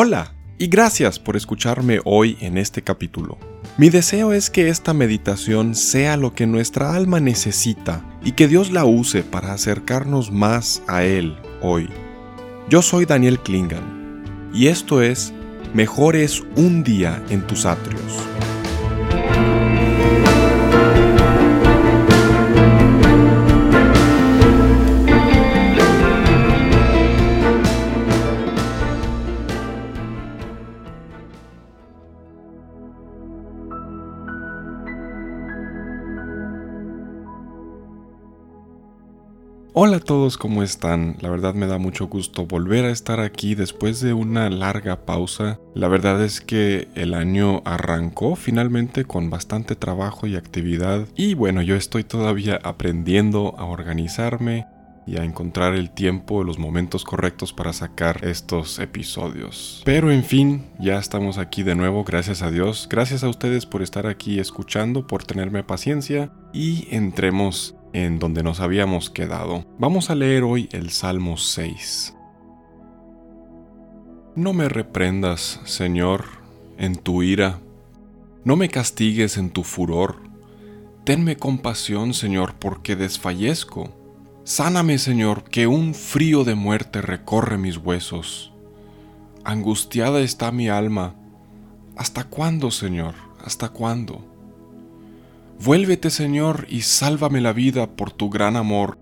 Hola y gracias por escucharme hoy en este capítulo. Mi deseo es que esta meditación sea lo que nuestra alma necesita y que Dios la use para acercarnos más a Él hoy. Yo soy Daniel Klingan y esto es Mejor es un día en tus atrios. Hola a todos, ¿cómo están? La verdad me da mucho gusto volver a estar aquí después de una larga pausa. La verdad es que el año arrancó finalmente con bastante trabajo y actividad y bueno, yo estoy todavía aprendiendo a organizarme y a encontrar el tiempo, los momentos correctos para sacar estos episodios. Pero en fin, ya estamos aquí de nuevo, gracias a Dios. Gracias a ustedes por estar aquí escuchando, por tenerme paciencia y entremos en donde nos habíamos quedado. Vamos a leer hoy el Salmo 6. No me reprendas, Señor, en tu ira. No me castigues en tu furor. Tenme compasión, Señor, porque desfallezco. Sáname, Señor, que un frío de muerte recorre mis huesos. Angustiada está mi alma. ¿Hasta cuándo, Señor? ¿Hasta cuándo? Vuélvete, Señor, y sálvame la vida por tu gran amor.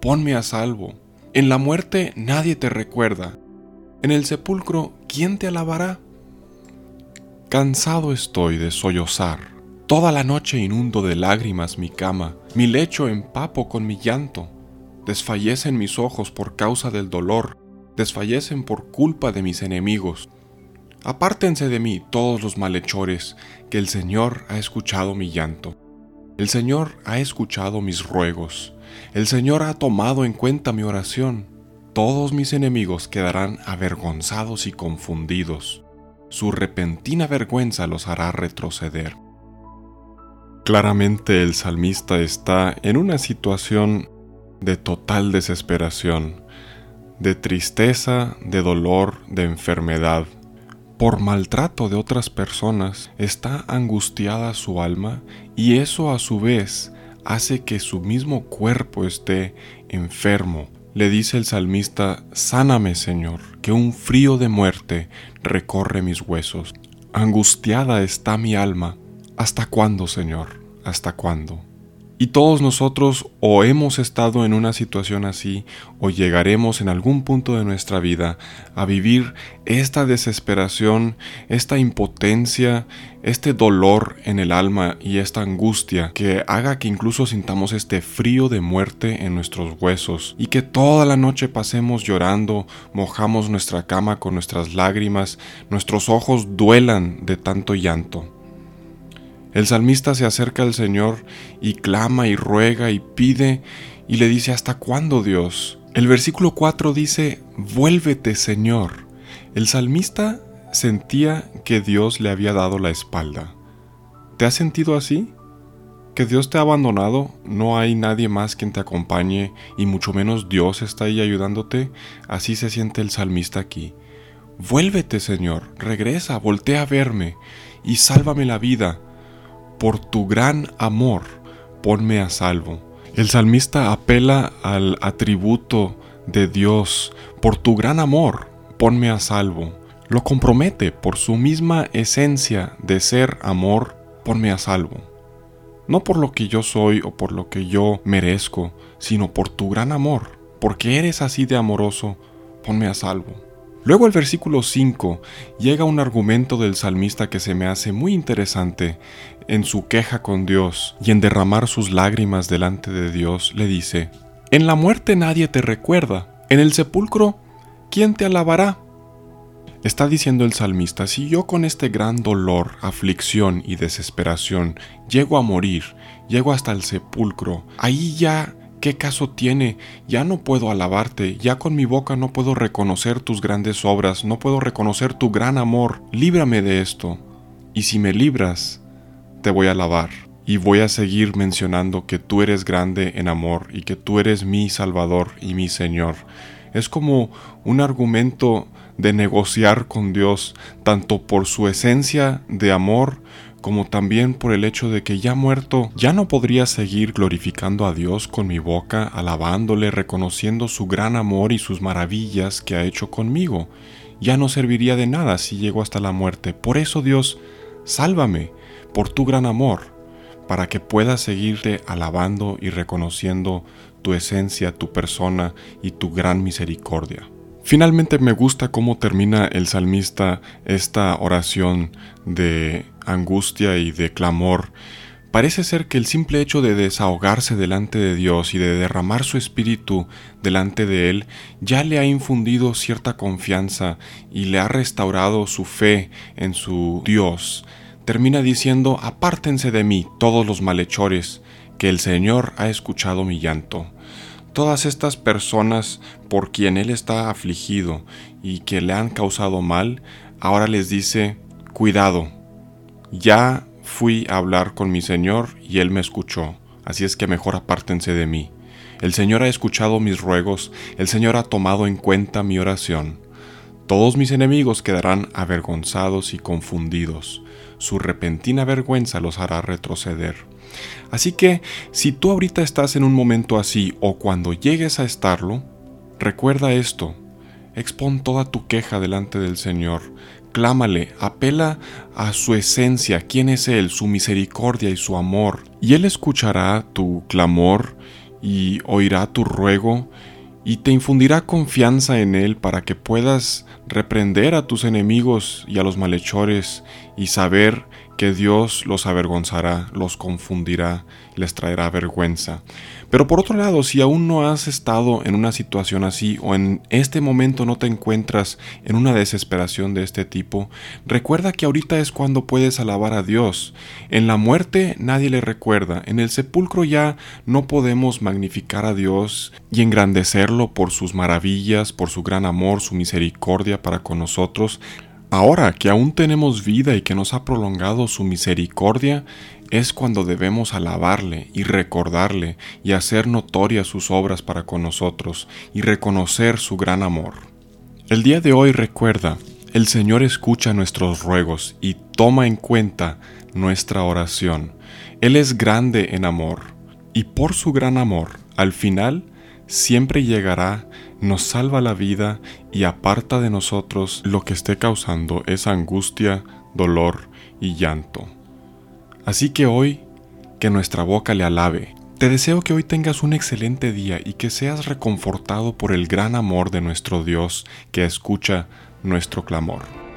Ponme a salvo. En la muerte nadie te recuerda. En el sepulcro, ¿quién te alabará? Cansado estoy de sollozar. Toda la noche inundo de lágrimas mi cama, mi lecho empapo con mi llanto. Desfallecen mis ojos por causa del dolor, desfallecen por culpa de mis enemigos. Apártense de mí todos los malhechores, que el Señor ha escuchado mi llanto. El Señor ha escuchado mis ruegos. El Señor ha tomado en cuenta mi oración. Todos mis enemigos quedarán avergonzados y confundidos. Su repentina vergüenza los hará retroceder. Claramente el salmista está en una situación de total desesperación, de tristeza, de dolor, de enfermedad, por maltrato de otras personas, está angustiada su alma y eso a su vez hace que su mismo cuerpo esté enfermo. Le dice el salmista, Sáname Señor, que un frío de muerte recorre mis huesos. Angustiada está mi alma. ¿Hasta cuándo, Señor? ¿Hasta cuándo? Y todos nosotros o hemos estado en una situación así o llegaremos en algún punto de nuestra vida a vivir esta desesperación, esta impotencia, este dolor en el alma y esta angustia que haga que incluso sintamos este frío de muerte en nuestros huesos y que toda la noche pasemos llorando, mojamos nuestra cama con nuestras lágrimas, nuestros ojos duelan de tanto llanto. El salmista se acerca al Señor y clama y ruega y pide y le dice, ¿hasta cuándo Dios? El versículo 4 dice, vuélvete Señor. El salmista sentía que Dios le había dado la espalda. ¿Te has sentido así? ¿Que Dios te ha abandonado? ¿No hay nadie más quien te acompañe y mucho menos Dios está ahí ayudándote? Así se siente el salmista aquí. Vuélvete Señor, regresa, voltea a verme y sálvame la vida por tu gran amor, ponme a salvo. El salmista apela al atributo de Dios, por tu gran amor, ponme a salvo. Lo compromete por su misma esencia de ser amor, ponme a salvo. No por lo que yo soy o por lo que yo merezco, sino por tu gran amor, porque eres así de amoroso, ponme a salvo. Luego el versículo 5 llega un argumento del salmista que se me hace muy interesante en su queja con Dios y en derramar sus lágrimas delante de Dios, le dice, En la muerte nadie te recuerda, en el sepulcro, ¿quién te alabará? Está diciendo el salmista, si yo con este gran dolor, aflicción y desesperación llego a morir, llego hasta el sepulcro, ahí ya ¿Qué caso tiene? Ya no puedo alabarte, ya con mi boca no puedo reconocer tus grandes obras, no puedo reconocer tu gran amor. Líbrame de esto. Y si me libras, te voy a alabar. Y voy a seguir mencionando que tú eres grande en amor y que tú eres mi Salvador y mi Señor. Es como un argumento de negociar con Dios, tanto por su esencia de amor, como también por el hecho de que ya muerto ya no podría seguir glorificando a Dios con mi boca, alabándole, reconociendo su gran amor y sus maravillas que ha hecho conmigo. Ya no serviría de nada si llego hasta la muerte. Por eso Dios, sálvame por tu gran amor, para que pueda seguirte alabando y reconociendo tu esencia, tu persona y tu gran misericordia. Finalmente me gusta cómo termina el salmista esta oración de angustia y de clamor. Parece ser que el simple hecho de desahogarse delante de Dios y de derramar su espíritu delante de Él ya le ha infundido cierta confianza y le ha restaurado su fe en su Dios. Termina diciendo, apártense de mí todos los malhechores, que el Señor ha escuchado mi llanto todas estas personas por quien él está afligido y que le han causado mal, ahora les dice, cuidado, ya fui a hablar con mi Señor y él me escuchó, así es que mejor apártense de mí. El Señor ha escuchado mis ruegos, el Señor ha tomado en cuenta mi oración. Todos mis enemigos quedarán avergonzados y confundidos, su repentina vergüenza los hará retroceder. Así que si tú ahorita estás en un momento así o cuando llegues a estarlo, recuerda esto, expón toda tu queja delante del Señor, clámale, apela a su esencia, quién es Él, su misericordia y su amor, y Él escuchará tu clamor y oirá tu ruego y te infundirá confianza en Él para que puedas reprender a tus enemigos y a los malhechores y saber que Dios los avergonzará, los confundirá, les traerá vergüenza. Pero por otro lado, si aún no has estado en una situación así o en este momento no te encuentras en una desesperación de este tipo, recuerda que ahorita es cuando puedes alabar a Dios. En la muerte nadie le recuerda, en el sepulcro ya no podemos magnificar a Dios y engrandecerlo por sus maravillas, por su gran amor, su para con nosotros. Ahora que aún tenemos vida y que nos ha prolongado su misericordia, es cuando debemos alabarle y recordarle y hacer notorias sus obras para con nosotros y reconocer su gran amor. El día de hoy recuerda, el Señor escucha nuestros ruegos y toma en cuenta nuestra oración. Él es grande en amor y por su gran amor, al final, siempre llegará, nos salva la vida y aparta de nosotros lo que esté causando esa angustia, dolor y llanto. Así que hoy, que nuestra boca le alabe. Te deseo que hoy tengas un excelente día y que seas reconfortado por el gran amor de nuestro Dios que escucha nuestro clamor.